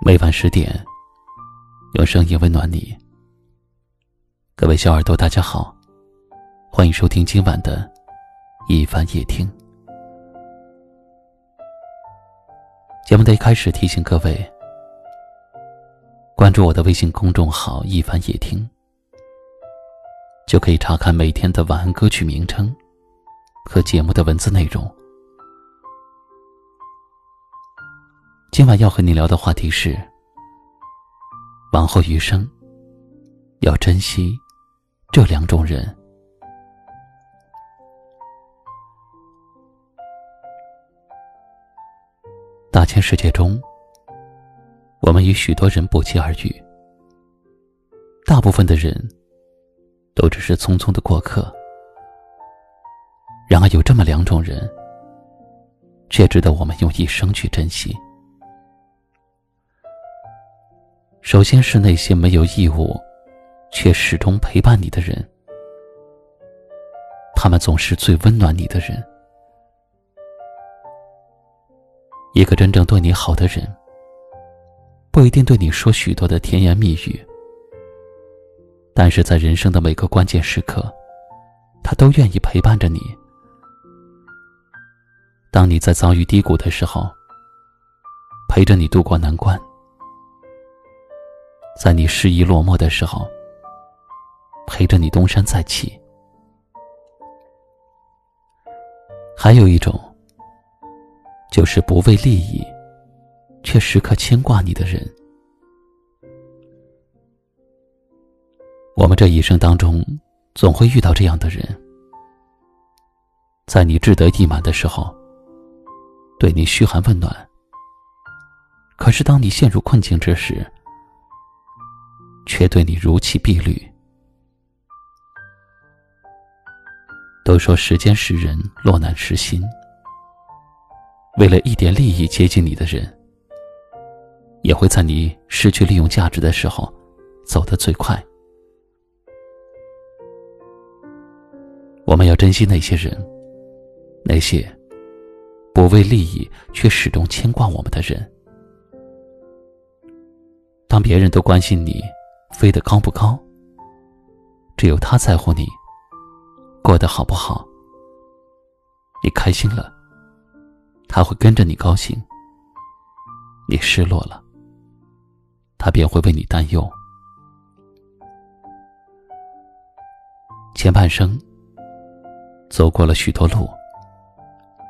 每晚十点，用声音温暖你。各位小耳朵，大家好，欢迎收听今晚的一番夜听。节目的一开始提醒各位，关注我的微信公众号“一番夜听”，就可以查看每天的晚安歌曲名称和节目的文字内容。今晚要和你聊的话题是：往后余生，要珍惜这两种人。大千世界中，我们与许多人不期而遇，大部分的人都只是匆匆的过客。然而，有这么两种人，却值得我们用一生去珍惜。首先是那些没有义务，却始终陪伴你的人，他们总是最温暖你的人。一个真正对你好的人，不一定对你说许多的甜言蜜语，但是在人生的每个关键时刻，他都愿意陪伴着你。当你在遭遇低谷的时候，陪着你度过难关。在你失意落寞的时候，陪着你东山再起。还有一种，就是不为利益，却时刻牵挂你的人。我们这一生当中，总会遇到这样的人，在你志得意满的时候，对你嘘寒问暖；可是当你陷入困境之时，却对你如期碧绿。都说时间识人，落难识心。为了一点利益接近你的人，也会在你失去利用价值的时候，走得最快。我们要珍惜那些人，那些不为利益却始终牵挂我们的人。当别人都关心你。飞得高不高？只有他在乎你过得好不好。你开心了，他会跟着你高兴；你失落了，他便会为你担忧。前半生走过了许多路，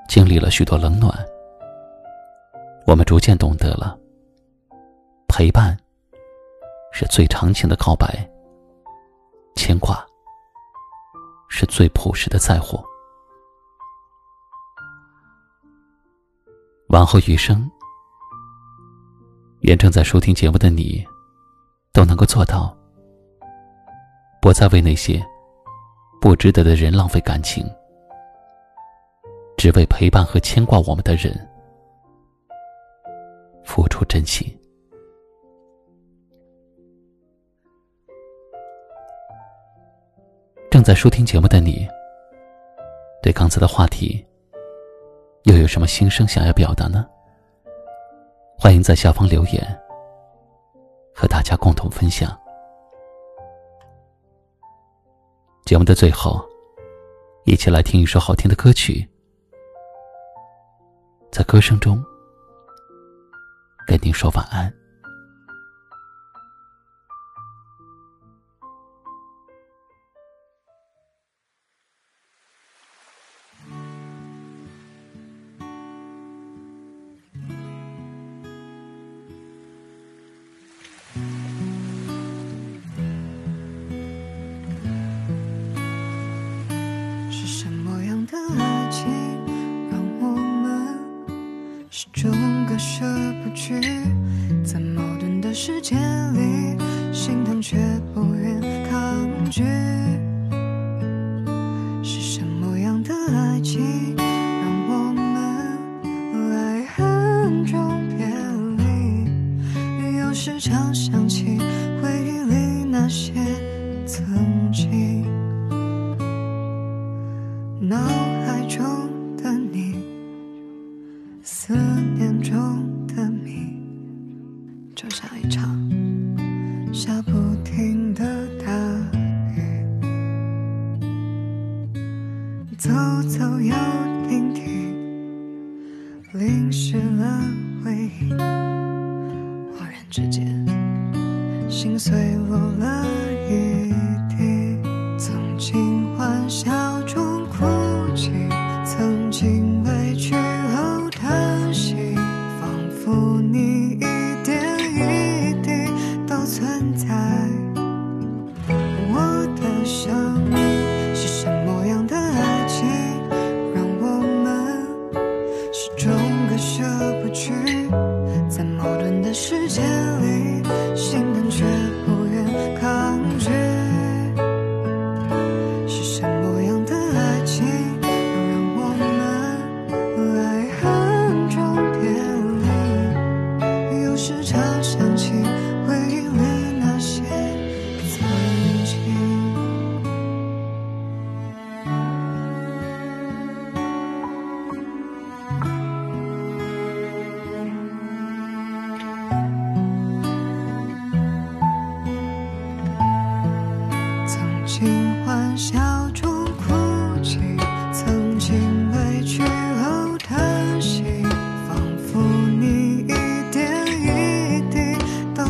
经历了许多冷暖，我们逐渐懂得了陪伴。是最长情的告白，牵挂是最朴实的在乎。往后余生，愿正在收听节目的你，都能够做到，不再为那些不值得的人浪费感情，只为陪伴和牵挂我们的人付出真心。正在收听节目的你，对刚才的话题又有什么心声想要表达呢？欢迎在下方留言，和大家共同分享。节目的最后，一起来听一首好听的歌曲，在歌声中跟您说晚安。去，在矛盾的世界里，心疼却不愿抗拒。是什么样的爱情，让我们爱恨中别离？又时常想起回忆里那些曾经，走走又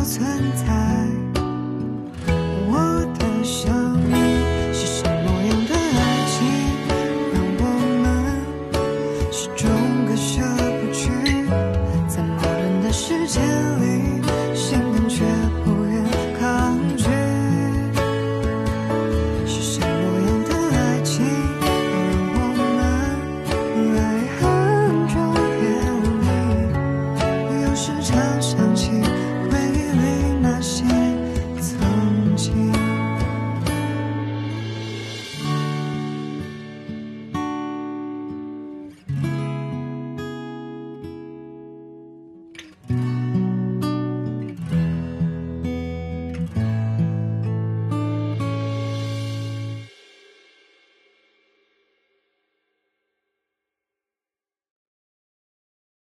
存在，我的生命是什么样的爱情，让我们始终割舍不去，在矛盾的世界里，心痛却不愿抗拒。是什么样的爱情，让我们爱恨纠结里，有时嘲笑。